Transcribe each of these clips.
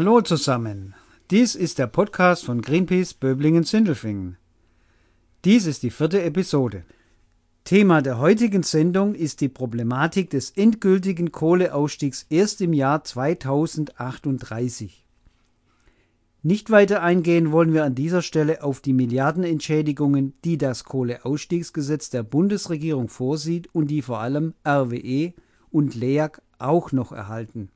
Hallo zusammen. Dies ist der Podcast von Greenpeace Böblingen-Sindelfingen. Dies ist die vierte Episode. Thema der heutigen Sendung ist die Problematik des endgültigen Kohleausstiegs erst im Jahr 2038. Nicht weiter eingehen wollen wir an dieser Stelle auf die Milliardenentschädigungen, die das Kohleausstiegsgesetz der Bundesregierung vorsieht und die vor allem RWE und LEAG auch noch erhalten.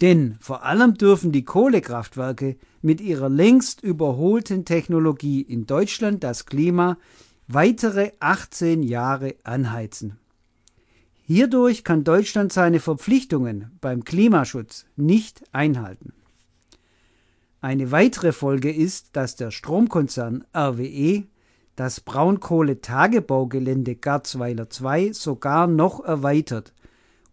Denn vor allem dürfen die Kohlekraftwerke mit ihrer längst überholten Technologie in Deutschland das Klima weitere 18 Jahre anheizen. Hierdurch kann Deutschland seine Verpflichtungen beim Klimaschutz nicht einhalten. Eine weitere Folge ist, dass der Stromkonzern RWE das Braunkohletagebaugelände Garzweiler 2 sogar noch erweitert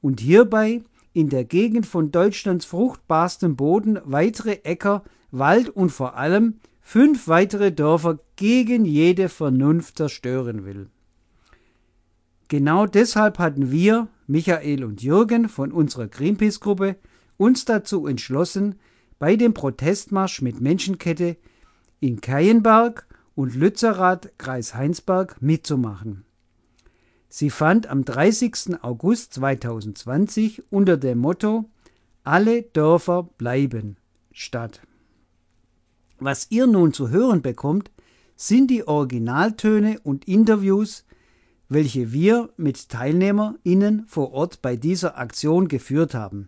und hierbei in der Gegend von Deutschlands fruchtbarstem Boden weitere Äcker, Wald und vor allem fünf weitere Dörfer gegen jede Vernunft zerstören will. Genau deshalb hatten wir, Michael und Jürgen von unserer Greenpeace-Gruppe, uns dazu entschlossen, bei dem Protestmarsch mit Menschenkette in Keienberg und Lützerath, Kreis Heinsberg, mitzumachen. Sie fand am 30. August 2020 unter dem Motto Alle Dörfer bleiben statt. Was ihr nun zu hören bekommt, sind die Originaltöne und Interviews, welche wir mit TeilnehmerInnen vor Ort bei dieser Aktion geführt haben.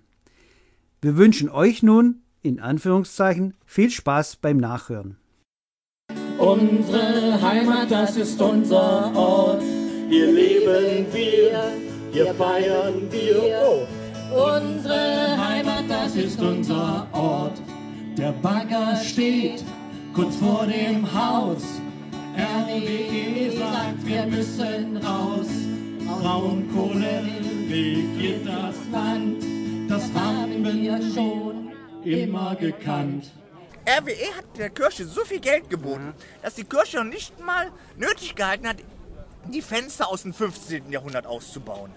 Wir wünschen euch nun, in Anführungszeichen, viel Spaß beim Nachhören. Unsere Heimat, das ist unser Ort. Hier leben wir, hier feiern wir. Oh. Unsere Heimat, das ist unser Ort. Der Bagger steht kurz vor dem Haus. RWE sagt, wir müssen raus. Braunkohle regiert das Land. Das haben wir schon immer gekannt. RWE hat der Kirche so viel Geld geboten, dass die Kirche noch nicht mal nötig gehalten hat, die Fenster aus dem 15. Jahrhundert auszubauen.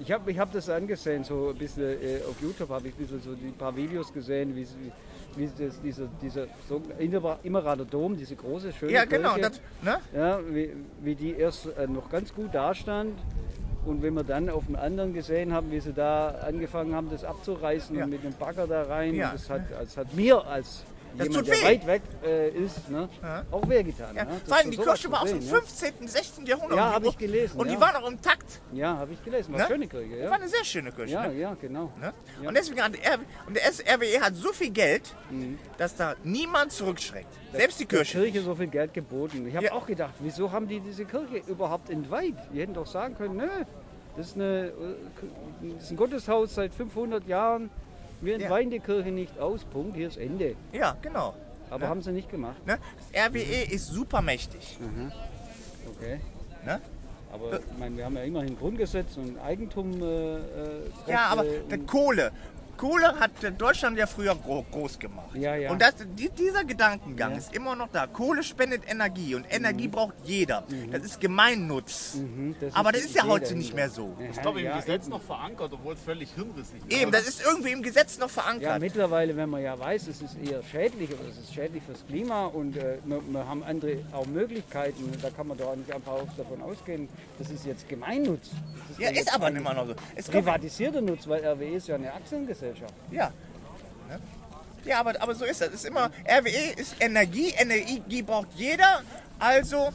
Ich habe ich hab das angesehen, so ein bisschen äh, auf YouTube habe ich ein bisschen so die paar Videos gesehen, wie, wie das, dieser, dieser so Immerader Dom, diese große, schöne Ja, genau. Kirche, Das, ne? ja, wie, wie die erst äh, noch ganz gut dastand. Und wenn wir dann auf dem anderen gesehen haben, wie sie da angefangen haben, das abzureißen Ja. und mit dem Bagger da rein, Ja. das, hat, das hat mir als Das jemand, tut der weh. weit weg äh, ist, ne, Ja. auch wehgetan. Ja. ne? Das Vor allem die Kirche war aus dem ja. 15., 16. Jahrhundert. Ja, die habe ich gelesen, Und die ja. war noch im Takt. Ja, habe ich gelesen. War Ne? eine schöne Kirche, ja. War eine sehr schöne Kirche. Ja, ne? ja, genau. Ne? Ja. Und deswegen hat R und der RWE hat so viel Geld, Mhm. dass da niemand zurückschreckt. Selbst die der Kirche. Kirche so viel Geld geboten. Ich habe Ja. auch gedacht, wieso haben die diese Kirche überhaupt entweiht? Die hätten doch sagen können, nö, das ist, eine, äh, das ist ein Gotteshaus seit 500 Jahren. Wir entweihen die Kirche nicht aus. Punkt, hier ist Ende. Ja, genau. Aber haben sie nicht gemacht. Ne? Das RWE ist super mächtig. Okay. Ne? Aber ich meine, wir haben ja immerhin Grundgesetz und Eigentum. Äh, äh, Ja, aber und- Kohle. Kohle hat Deutschland ja früher gro groß gemacht. Ja, ja. Und das, die, dieser Gedankengang Ja. ist immer noch da. Kohle spendet Energie und Energie braucht jeder. Das ist Gemeinnutz. Mhm, das aber ist das ist ja heute nicht mehr so. Ja, Ich glaube, im ja, Gesetz noch verankert, obwohl es völlig hirnrissig ist. Eben, das ist irgendwie im Gesetz noch Ja, verankert. mittlerweile, wenn man ja weiß, es ist eher schädlich oder es ist schädlich fürs Klima und äh, wir, wir haben andere auch Möglichkeiten, da kann man doch nicht einfach auch davon ausgehen, das ist jetzt Gemeinnutz. Das ja, ist aber nicht mehr noch so. Es Privatisierter Nutz, weil RWE ist ja eine Aktiengesellschaft. Ja. Ne? Ja, aber, aber so ist das. Ist immer, RWE ist Energie, Energie braucht jeder. Also,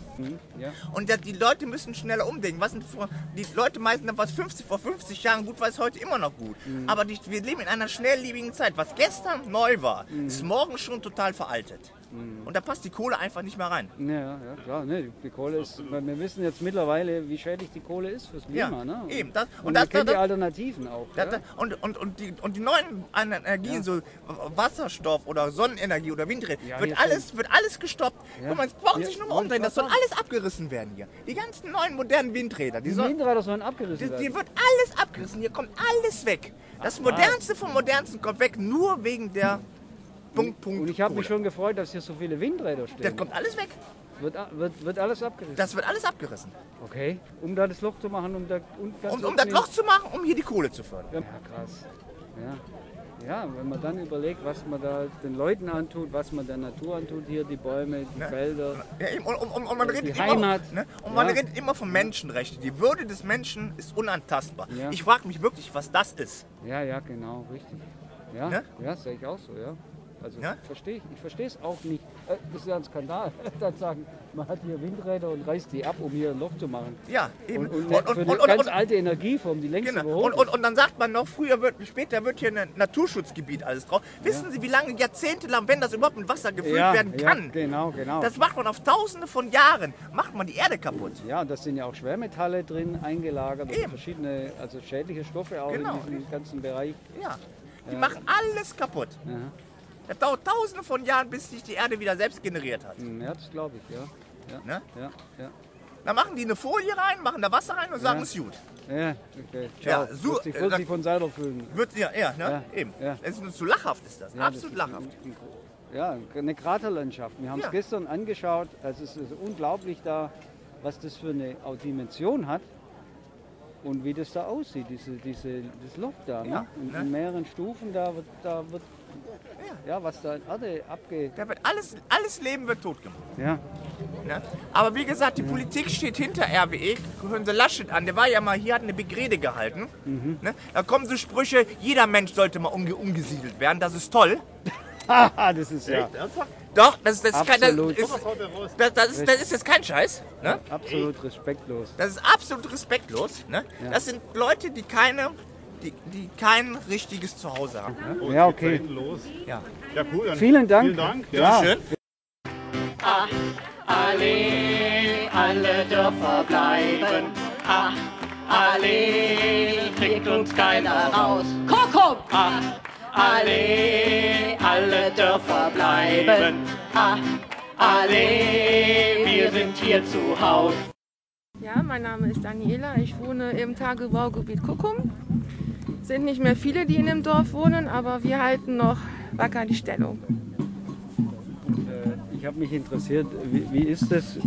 Ja. und die Leute müssen schneller umdenken. Was sind vor, die Leute meisten, was 50, vor 50 Jahren gut war, ist heute immer noch gut. Aber die, wir leben in einer schnelllebigen Zeit. Was gestern neu war, ist morgen schon total veraltet. Und da passt die Kohle einfach nicht mehr rein. Ja, ja, klar, ne, die Kohle ist, wir wissen jetzt mittlerweile, wie schädlich die Kohle ist fürs Klima. Ja, ne? eben, das- und und wir das- kennen das- die Alternativen auch. Ja? und, und, und, die, und die neuen Energien, so Wasserstoff oder Sonnenenergie oder Windräder, Ja, wird, hier alles, wird alles gestoppt. Ja. Guck mal, es braucht sich nur mal umdrehen. Das soll alles abgerissen werden hier. Die ganzen neuen modernen Windräder, die, die sollen, Windräder sollen abgerissen die, werden. die wird alles abgerissen. Hier kommt alles weg. Das Modernste vom Modernsten kommt weg, nur wegen der Punkt, Punkt, und ich habe mich schon gefreut, dass hier so viele Windräder stehen. Das kommt alles weg. Wird, wird, wird alles abgerissen. Das wird alles abgerissen. okay. Um da das Loch zu machen, um da und ganz Um, um unten das Loch zu machen, um hier die Kohle zu fördern. Ja, krass. Ja. Ja, wenn man dann überlegt, was man da den Leuten antut, was man der Natur antut, hier die Bäume, die Felder. Ja, und, und, und man Die redet Heimat. immer, ne? und man Ja. redet immer von Menschenrechten. Die Würde des Menschen ist unantastbar. Ja. Ich frage mich wirklich, was das ist. Ja, ja, genau, richtig. Ja, Ne? ja sehe ich auch so, ja. Also Ja? verstehe ich, ich verstehe es auch nicht. Äh, Das ist ja ein Skandal. Dann sagen, man hat hier Windräder und reißt die ab, um hier ein Loch zu machen. Ja, eben. Und, und, für eine ganz alte Energieform, die längst Genau. Und, und, und dann sagt man noch, früher wird, später wird hier ein Naturschutzgebiet alles drauf. Wissen Sie, wie lange, jahrzehntelang, wenn das überhaupt mit Wasser gefüllt ja, werden ja, kann? genau, genau. Das macht man auf tausende von Jahren, macht man die Erde kaputt. ja, und da sind ja auch Schwermetalle drin eingelagert und Eben. verschiedene, also schädliche Stoffe auch Genau. in diesem ganzen Bereich. Ja. Die machen alles kaputt. Ja, Das dauert tausende von Jahren, bis sich die Erde wieder selbst generiert hat. Ja das glaube ich, ja. Ja, Ne? ja, ja. Dann machen die eine Folie rein, machen da Wasser rein und sagen, Ja. es ist gut. Ja, okay. Ja, Ciao. so- wird sich, äh, wird sich von selber fühlen. Wird, ja, ja, ne? Ja, eben. ja. Es ist zu lachhaft ist das. Ja, Absolut das lachhaft. ein- ein Ja, eine Kraterlandschaft. Wir haben es Ja. gestern angeschaut. Also es ist unglaublich da, was das für eine Dimension hat und wie das da aussieht, diese, diese, das Loch da. Ja, ne? in, ne? in mehreren Stufen, da wird, da wird ja. was da in Erde abgeht. Da wird alles, alles Leben wird tot gemacht. Ja, Ne? Aber wie gesagt, die Politik steht hinter RWE. Hören Sie Laschet an, der war ja mal hier, hat eine Big Rede gehalten. Mhm. Ne? Da kommen so Sprüche, jeder Mensch sollte mal umge umgesiedelt werden, das ist toll. Haha, das ist ja Doch, das, ist- das, ist, kein, das, ist, das, das, ist, das ist jetzt kein Scheiß. Ne? absolut respektlos. Das ist absolut respektlos. Ne? Ja. Das sind Leute, die keine, die, die kein richtiges Zuhause haben. Ne? Ja, okay. Los. Ja. Ja, cool. Dann Vielen Dank. Vielen Dank. Ja. Schön. Alle, alle Dörfer bleiben. Ach, alle, kriegt uns keiner raus. Kuckuck! Ach, alle, alle Dörfer bleiben. Ach, alle, wir sind hier zu Haus. Ja, mein Name ist Daniela. Ich wohne im Tagebaugebiet Kuckum. Sind nicht mehr viele, die in dem Dorf wohnen, aber wir halten noch wacker die Stellung. Äh, Ich habe mich interessiert, wie, wie ist das?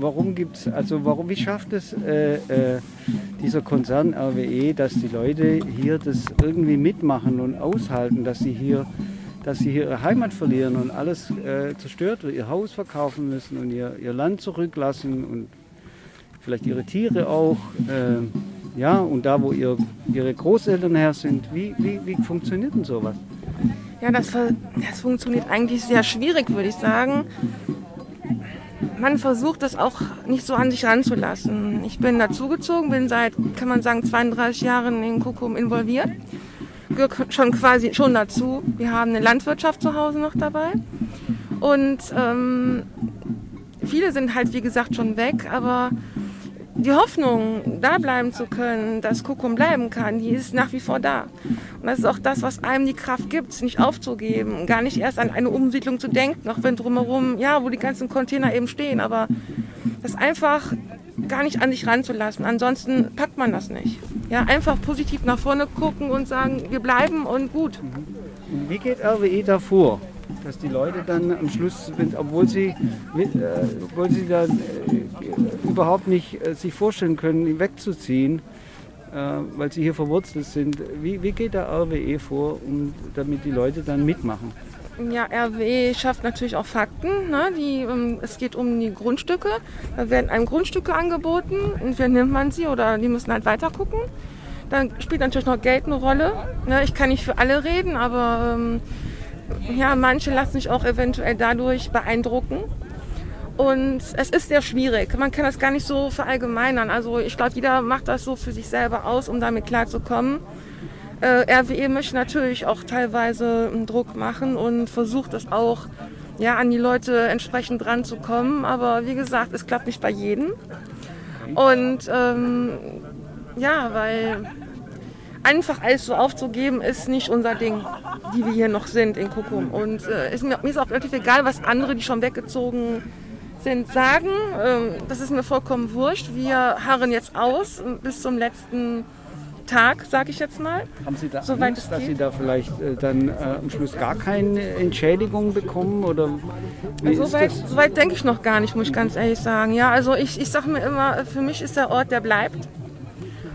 Warum gibt's, also warum, wie schafft es äh, äh, dieser Konzern RWE, dass die Leute hier das irgendwie mitmachen und aushalten, dass sie hier, dass sie hier ihre Heimat verlieren und alles äh, zerstört wird, ihr Haus verkaufen müssen und ihr, ihr Land zurücklassen und vielleicht ihre Tiere auch, äh, ja, und da, wo ihr, ihre Großeltern her sind, wie, wie, wie funktioniert denn sowas? Ja, das, das funktioniert eigentlich sehr schwierig, würde ich sagen. Man versucht das auch nicht so an sich ranzulassen. Ich bin dazugezogen, bin seit, kann man sagen, 32 Jahren in Kuckum involviert. Gehört schon quasi schon dazu. Wir haben eine Landwirtschaft zu Hause noch dabei. Und ähm, viele sind halt, wie gesagt, schon weg, aber die Hoffnung, da bleiben zu können, dass Kuckum bleiben kann, die ist nach wie vor da. Und das ist auch das, was einem die Kraft gibt, nicht aufzugeben, gar nicht erst an eine Umsiedlung zu denken, auch wenn drumherum, ja, wo die ganzen Container eben stehen, aber das einfach gar nicht an sich ranzulassen. Ansonsten packt man das nicht. Ja, einfach positiv nach vorne gucken und sagen, wir bleiben und gut. Wie geht RWE da vor? Dass die Leute dann am Schluss, obwohl sie, äh, obwohl sie dann äh, überhaupt nicht äh, sich vorstellen können, wegzuziehen, äh, weil sie hier verwurzelt sind, wie, wie geht der RWE vor, um, damit die Leute dann mitmachen? Ja, RWE schafft natürlich auch Fakten. Ne? Die, ähm, es geht um die Grundstücke. Da werden einem Grundstücke angeboten. Entweder nimmt man sie oder die müssen halt weiter gucken. Dann spielt natürlich noch Geld eine Rolle. Ne? Ich kann nicht für alle reden, aber ähm, ja, manche lassen sich auch eventuell dadurch beeindrucken. Und es ist sehr schwierig. Man kann das gar nicht so verallgemeinern. Also ich glaube, jeder macht das so für sich selber aus, um damit klarzukommen. Äh, RWE möchte natürlich auch teilweise Druck machen und versucht es auch ja, an die Leute entsprechend dran zu kommen. Aber wie gesagt, es klappt nicht bei jedem. Und ähm, ja, weil einfach alles so aufzugeben ist nicht unser Ding, die wir hier noch sind in Kuckum. Und äh, ist mir, mir ist auch relativ egal, was andere, die schon weggezogen sind, sagen. Ähm, das ist mir vollkommen wurscht. Wir harren jetzt aus äh, bis zum letzten Tag, sage ich jetzt mal. Haben Sie da Soweit Angst, dass. Sie da vielleicht äh, dann äh, am Schluss gar keine Entschädigung bekommen? Oder Soweit so weit denke ich noch gar nicht, muss ich ganz ehrlich sagen. Ja, also ich, ich sage mir immer, für mich ist der Ort, der bleibt.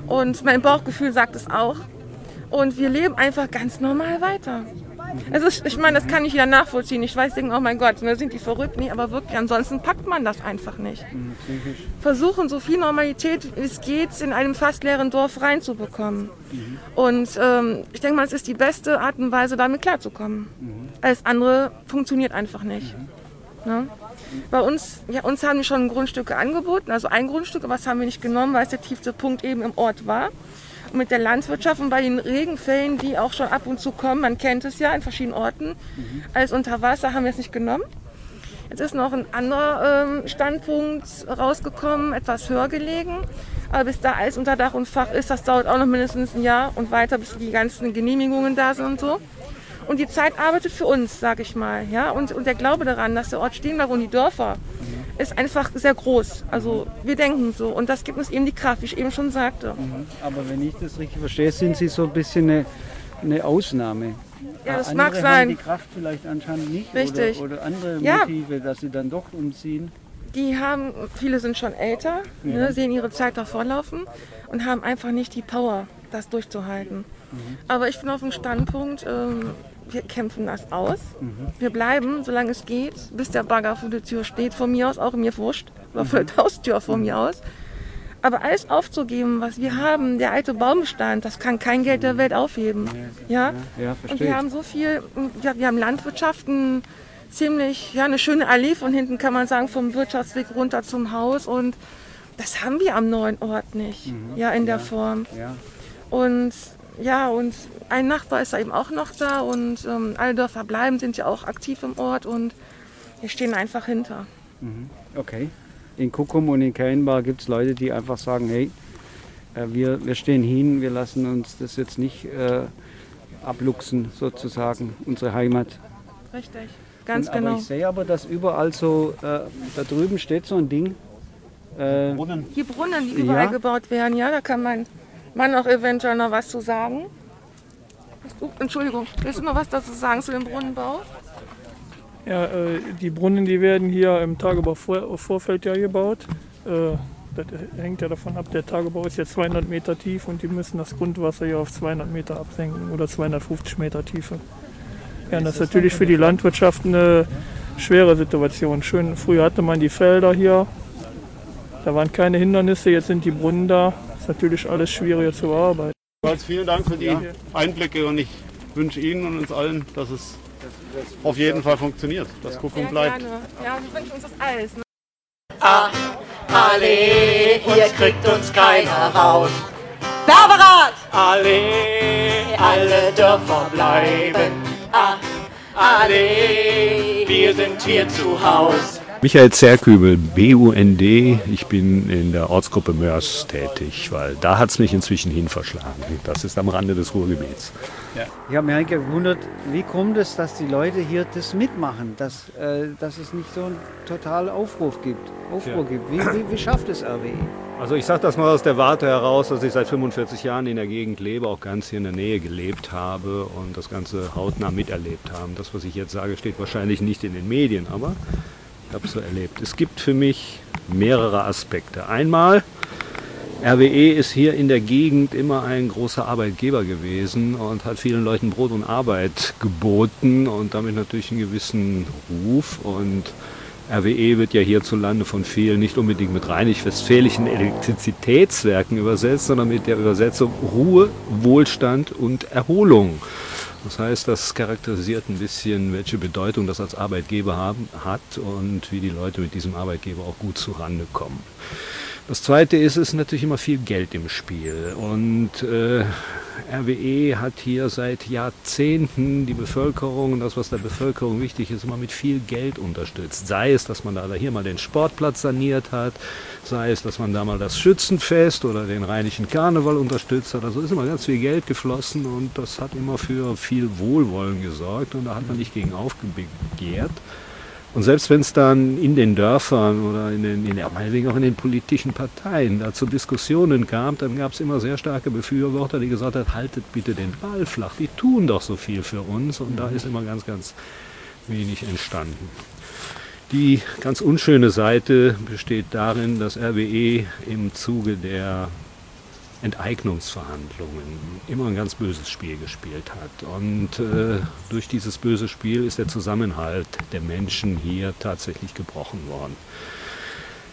Und mein Bauchgefühl sagt es auch. Und wir leben einfach ganz normal weiter. Also ich meine, das kann ich ja nachvollziehen. Ich weiß, denken, oh mein Gott, ne, sind die verrückt? Nee, aber wirklich, ansonsten packt man das einfach nicht. Versuchen so viel Normalität wie es geht in einem fast leeren Dorf reinzubekommen. Und ähm, ich denke mal, es ist die beste Art und Weise, damit klarzukommen. Alles andere funktioniert einfach nicht. Ne? Bei uns, ja, uns haben die schon Grundstücke angeboten, also ein Grundstück, aber das haben wir nicht genommen, weil es der tiefste Punkt eben im Ort war. Und mit der Landwirtschaft und bei den Regenfällen, die auch schon ab und zu kommen, man kennt es ja in verschiedenen Orten, als unter Wasser haben wir es nicht genommen. Jetzt ist noch ein anderer ähm, Standpunkt rausgekommen, etwas höher gelegen. Aber bis da alles unter Dach und Fach ist, das dauert auch noch mindestens ein Jahr und weiter, bis die ganzen Genehmigungen da sind und so. Und die Zeit arbeitet für uns, sage ich mal. Ja? Und, und der Glaube daran, dass der Ort stehen bleibt und die Dörfer, ist einfach sehr groß. Also wir denken so. Und das gibt uns eben die Kraft, wie ich eben schon sagte. Aber wenn ich das richtig verstehe, sind Sie so ein bisschen eine, eine Ausnahme. Ja, das Andere mag haben sein. die Kraft vielleicht anscheinend nicht. Richtig. Oder, oder andere Ja. Motive, dass sie dann doch umziehen. Die haben, viele sind schon älter, ne, sehen ihre Zeit davonlaufen und haben einfach nicht die Power, das durchzuhalten. Aber ich bin auf dem Standpunkt, ähm, wir kämpfen das aus. Wir bleiben, solange es geht, bis der Bagger vor der Tür steht, von mir aus, auch mir wurscht, oder vor der Haustür von mir aus. Aber alles aufzugeben, was wir haben, der alte Baumbestand, das kann kein Geld der Welt aufheben. Ja? Ja, Und wir haben so viel, ja, wir haben Landwirtschaften, ziemlich, ja, eine schöne Allee von hinten kann man sagen, vom Wirtschaftsweg runter zum Haus und das haben wir am neuen Ort nicht, ja, in der Form. Ja. Und ja, und ein Nachbar ist da eben auch noch da und ähm, alle Dörfer bleiben, sind ja auch aktiv im Ort und wir stehen einfach hinter. Okay. In Kuckum und in Keinbar gibt es Leute, die einfach sagen, hey, äh, wir, wir stehen hin, wir lassen uns das jetzt nicht äh, abluchsen, sozusagen, unsere Heimat. Richtig, ganz Und, genau. Aber ich sehe aber, dass überall so, äh, da drüben steht so ein Ding. Äh, Die Brunnen, die überall Ja. gebaut werden, ja, da kann mein Mann auch eventuell noch was zu sagen. Uh, Entschuldigung, willst du noch was dazu sagen zu dem Brunnenbau? Ja, äh, die Brunnen, die werden hier im Tagebau-Vorfeld ja gebaut. Äh, das hängt ja davon ab, der Tagebau ist jetzt 200 Meter tief und die müssen das Grundwasser hier auf 200 Meter absenken oder 250 Meter Tiefe. Ja, das ist natürlich für die Landwirtschaft eine schwere Situation. Schön, früher hatte man die Felder hier, da waren keine Hindernisse, jetzt sind die Brunnen da. Ist natürlich alles schwieriger zu bearbeiten. Jedenfalls vielen Dank für die Einblicke und ich wünsche Ihnen und uns allen, dass es auf jeden Fall funktioniert, dass Ja, bleibt. gerne. Ja, wir wünschen uns das alles. Ne? Allee, hier kriegt uns keiner raus. Werberat! Allee, alle Dörfer bleiben. Ah, Allee, wir sind hier zu Haus. Michael Zerkübel, BUND. Ich bin in der Ortsgruppe Mörs tätig, weil da hat es mich inzwischen hin verschlagen. Das ist am Rande des Ruhrgebiets. ich habe mich eigentlich gewundert, wie kommt es, dass die Leute hier das mitmachen, dass, äh, dass es nicht so einen totalen Aufruf gibt. Aufruhr gibt. Wie, wie, wie schafft es RWE? Also ich sage das mal aus der Warte heraus, dass ich seit 45 Jahren in der Gegend lebe, auch ganz hier in der Nähe gelebt habe und das Ganze hautnah miterlebt habe. Das, was ich jetzt sage, steht wahrscheinlich nicht in den Medien, aber habe es so erlebt. Es gibt für mich mehrere Aspekte. Einmal, RWE ist hier in der Gegend immer ein großer Arbeitgeber gewesen und hat vielen Leuten Brot und Arbeit geboten und damit natürlich einen gewissen Ruf. Und RWE wird ja hierzulande von vielen nicht unbedingt mit rheinig-westfälischen Elektrizitätswerken übersetzt, sondern mit der Übersetzung Ruhe, Wohlstand und Erholung. Das heißt, das charakterisiert ein bisschen, welche Bedeutung das als Arbeitgeber haben, hat und wie die Leute mit diesem Arbeitgeber auch gut zurande kommen. Das Zweite ist, es ist natürlich immer viel Geld im Spiel. Und äh, RWE hat hier seit Jahrzehnten die Bevölkerung und das, was der Bevölkerung wichtig ist, immer mit viel Geld unterstützt. Sei es, dass man da hier mal den Sportplatz saniert hat, sei es, dass man da mal das Schützenfest oder den Rheinischen Karneval unterstützt hat. Also ist immer ganz viel Geld geflossen und das hat immer für viel Wohlwollen gesorgt und da hat man nicht gegen aufbegehrt. Und selbst wenn es dann in den Dörfern oder in den, in der, meinetwegen auch in den politischen Parteien dazu Diskussionen gab, dann gab es immer sehr starke Befürworter, die gesagt haben, haltet bitte den Ball flach, die tun doch so viel für uns. Und da ist immer ganz, ganz wenig entstanden. Die ganz unschöne Seite besteht darin, dass RWE im Zuge der Enteignungsverhandlungen immer ein ganz böses Spiel gespielt hat. Und äh, durch dieses böse Spiel ist der Zusammenhalt der Menschen hier tatsächlich gebrochen worden.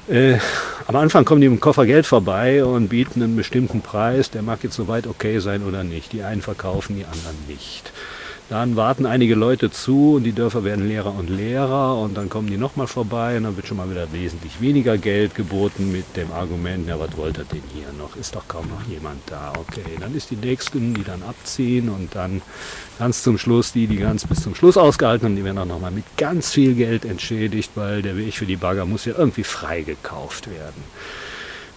Äh, am Anfang kommen die dem Koffer Geld vorbei und bieten einen bestimmten Preis. Der mag jetzt soweit okay sein oder nicht. Die einen verkaufen, die anderen nicht. Dann warten einige Leute zu und die Dörfer werden leerer und leerer und dann kommen die nochmal vorbei und dann wird schon mal wieder wesentlich weniger Geld geboten mit dem Argument, ja, was wollt ihr denn hier noch? Ist doch kaum noch jemand da. Okay, dann ist die nächsten, die dann abziehen und dann ganz zum Schluss die, die ganz bis zum Schluss ausgehalten haben, die werden auch nochmal mit ganz viel Geld entschädigt, weil der Weg für die Bagger muss ja irgendwie freigekauft werden.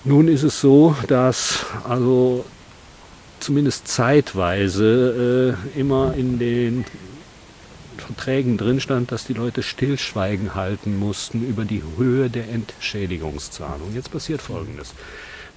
Nun ist es so, dass also zumindest zeitweise äh, immer in den Verträgen drin stand, dass die Leute Stillschweigen halten mussten über die Höhe der Entschädigungszahlung. Jetzt passiert Folgendes.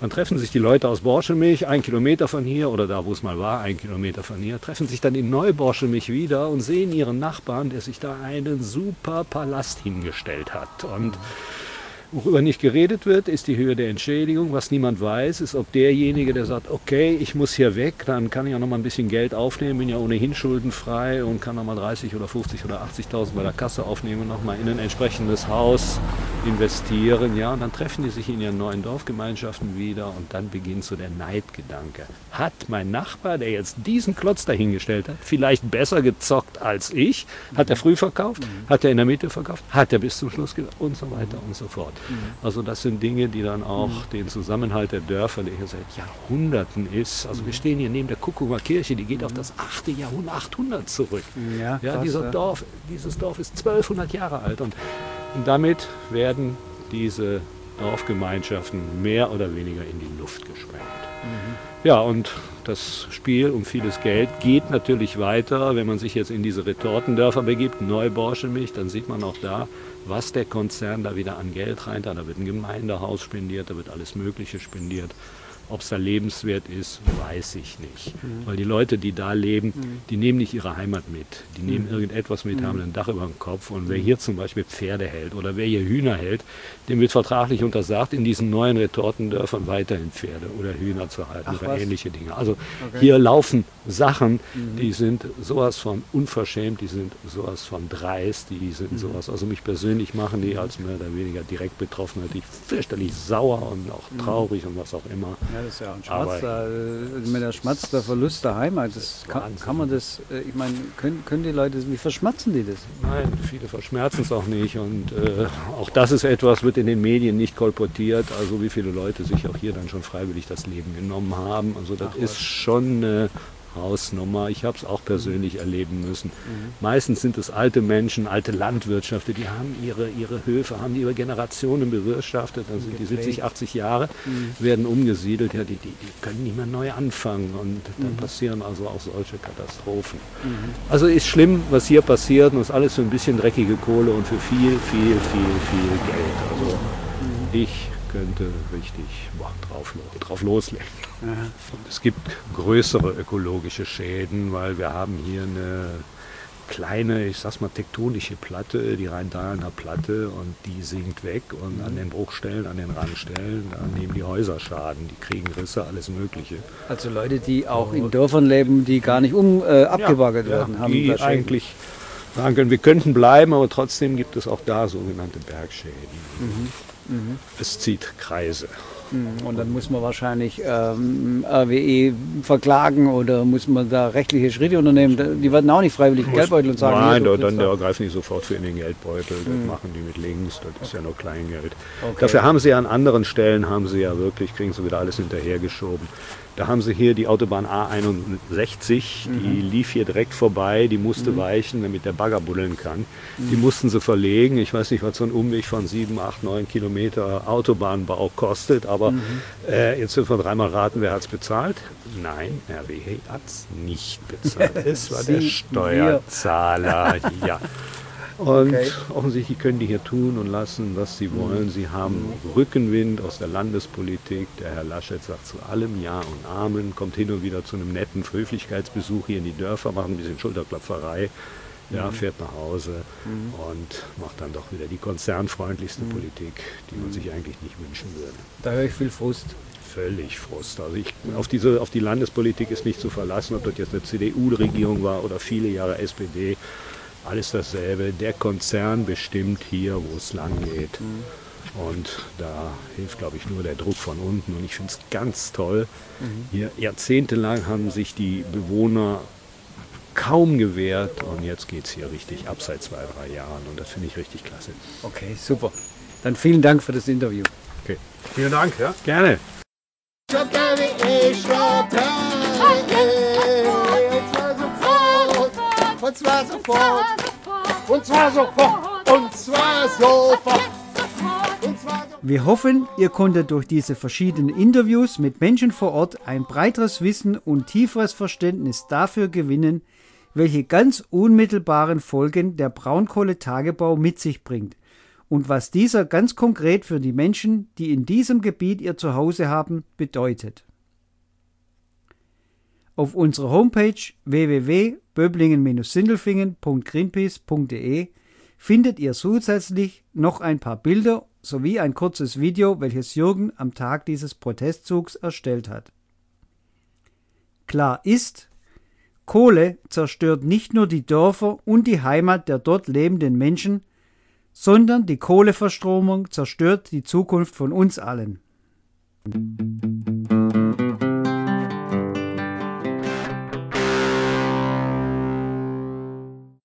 Dann treffen sich die Leute aus Borschemich, ein Kilometer von hier oder da, wo es mal war, ein Kilometer von hier, treffen sich dann in Neuborschemich wieder und sehen ihren Nachbarn, der sich da einen super Palast hingestellt hat. Und mhm Worüber nicht geredet wird, ist die Höhe der Entschädigung. Was niemand weiß, ist, ob derjenige, der sagt, okay, ich muss hier weg, dann kann ich auch noch mal ein bisschen Geld aufnehmen, bin ja ohnehin schuldenfrei und kann noch mal 30 oder 50 oder 80.000 bei der Kasse aufnehmen und noch mal in ein entsprechendes Haus investieren. Ja, und dann treffen die sich in ihren neuen Dorfgemeinschaften wieder und dann beginnt so der Neidgedanke. Hat mein Nachbar, der jetzt diesen Klotz dahingestellt hat, vielleicht besser gezockt als ich? Hat er früh verkauft? Hat er in der Mitte verkauft? Hat er bis zum Schluss? Und so weiter und so fort. Mhm. Also das sind Dinge, die dann auch mhm. den Zusammenhalt der Dörfer, der hier seit Jahrhunderten ist. Also wir stehen hier neben der Kuckucker Kirche, die geht auf das 8. Jahrhundert, 800 zurück. Ja, ja, krass, dieser ja. Dorf, dieses Dorf ist 1200 Jahre alt und, und damit werden diese Dorfgemeinschaften mehr oder weniger in die Luft gesprengt. Mhm. Ja, und das Spiel um vieles Geld geht natürlich weiter. Wenn man sich jetzt in diese Retortendörfer begibt, Neuborschemich, dann sieht man auch da, was der Konzern da wieder an Geld rein Da wird ein Gemeindehaus spendiert, da wird alles Mögliche spendiert. Ob es da lebenswert ist, weiß ich nicht. Mhm. Weil die Leute, die da leben, mhm. die nehmen nicht ihre Heimat mit. Die nehmen mhm. irgendetwas mit, haben mhm. ein Dach über dem Kopf. Und wer mhm. hier zum Beispiel Pferde hält oder wer hier Hühner hält, dem wird vertraglich untersagt, in diesen neuen Retortendörfern weiterhin Pferde oder Hühner zu halten Ach, oder was? ähnliche Dinge. Also okay. hier laufen Sachen, die sind sowas von unverschämt, die sind sowas von dreist, die sind sowas, also mich persönlich machen die als mehr oder weniger direkt betroffen, die fürchterlich sauer und auch traurig und was auch immer. Ja, das ist ja ein Schmatz, da, mit der Schmatz, der Verlust der Heimat, das kann, kann, man das, äh, ich meine, können, können die Leute, wie verschmatzen die das? Nein, viele verschmerzen es auch nicht und äh, auch das ist etwas, wird in den Medien nicht kolportiert, also wie viele Leute sich auch hier dann schon freiwillig das Leben genommen haben, also das Ach, ist schon äh, Hausnummer. Ich habe es auch persönlich erleben müssen. Mhm. Meistens sind es alte Menschen, alte Landwirtschaften, die haben ihre, ihre Höfe, haben die über Generationen bewirtschaftet, dann sind die 70, 80 Jahre, mhm. werden umgesiedelt, ja, die, die, die, können nicht mehr neu anfangen und dann mhm. passieren also auch solche Katastrophen. Mhm. Also ist schlimm, was hier passiert und ist alles für ein bisschen dreckige Kohle und für viel, viel, viel, viel Geld. Also mhm. ich könnte richtig boah, drauf, drauf loslegen. Es gibt größere ökologische Schäden, weil wir haben hier eine kleine, ich sag's mal, tektonische Platte, die Rhein-Dahlener Platte, und die sinkt weg. Und an den Bruchstellen, an den Randstellen, da nehmen die Häuser Schaden, die kriegen Risse, alles Mögliche. Also Leute, die auch in Dörfern leben, die gar nicht um äh, abgebaggert ja, werden, ja, haben die eigentlich sagen können, wir könnten bleiben, aber trotzdem gibt es auch da sogenannte Bergschäden. Mhm. Mhm. Es zieht Kreise. Mhm. Und dann muss man wahrscheinlich ähm, RWE verklagen oder muss man da rechtliche Schritte unternehmen. Die werden auch nicht freiwillig muss, Geldbeutel und sagen. Nein, da, dann der greifen die sofort für in den Geldbeutel. Das mhm. machen die mit links. Das ist ja nur Kleingeld. Okay. Dafür haben sie an anderen Stellen haben sie ja wirklich kriegen sie wieder alles hinterhergeschoben. Da haben sie hier die Autobahn A61, mhm. die lief hier direkt vorbei, die musste mhm. weichen, damit der Bagger buddeln kann. Mhm. Die mussten sie verlegen. Ich weiß nicht, was so ein Umweg von 7, 8, 9 Kilometer Autobahnbau kostet, aber mhm. äh, jetzt dürfen wir dreimal raten, wer hat es bezahlt? Nein, RWE hat es nicht bezahlt. es war der Steuerzahler. ja. Und okay. offensichtlich können die hier tun und lassen, was sie wollen. Sie haben Rückenwind aus der Landespolitik. Der Herr Laschet sagt zu allem Ja und Amen, kommt hin und wieder zu einem netten Höflichkeitsbesuch hier in die Dörfer, macht ein bisschen Schulterklopferei, ja, mhm. fährt nach Hause mhm. und macht dann doch wieder die konzernfreundlichste mhm. Politik, die man sich eigentlich nicht wünschen würde. Da höre ich viel Frust. völlig Frust. Also ich, auf, diese, auf die Landespolitik ist nicht zu verlassen, ob das jetzt eine CDU-Regierung war oder viele Jahre SPD. Alles dasselbe. Der Konzern bestimmt hier, wo es lang geht. Und da hilft, glaube ich, nur der Druck von unten. Und ich finde es ganz toll. Hier jahrzehntelang haben sich die Bewohner kaum gewehrt und jetzt geht es hier richtig ab seit zwei, drei Jahren. Und das finde ich richtig klasse. Okay, super. Dann vielen Dank für das Interview. Okay. Vielen Dank, ja? Gerne. Und zwar sofort. Und zwar sofort. Und zwar sofort. Wir hoffen, ihr konntet durch diese verschiedenen Interviews mit Menschen vor Ort ein breiteres Wissen und tieferes Verständnis dafür gewinnen, welche ganz unmittelbaren Folgen der Braunkohletagebau mit sich bringt und was dieser ganz konkret für die Menschen, die in diesem Gebiet ihr Zuhause haben, bedeutet. Auf unserer Homepage www.böblingen-sindelfingen.greenpeace.de findet ihr zusätzlich noch ein paar Bilder sowie ein kurzes Video, welches Jürgen am Tag dieses Protestzugs erstellt hat. Klar ist, Kohle zerstört nicht nur die Dörfer und die Heimat der dort lebenden Menschen, sondern die Kohleverstromung zerstört die Zukunft von uns allen.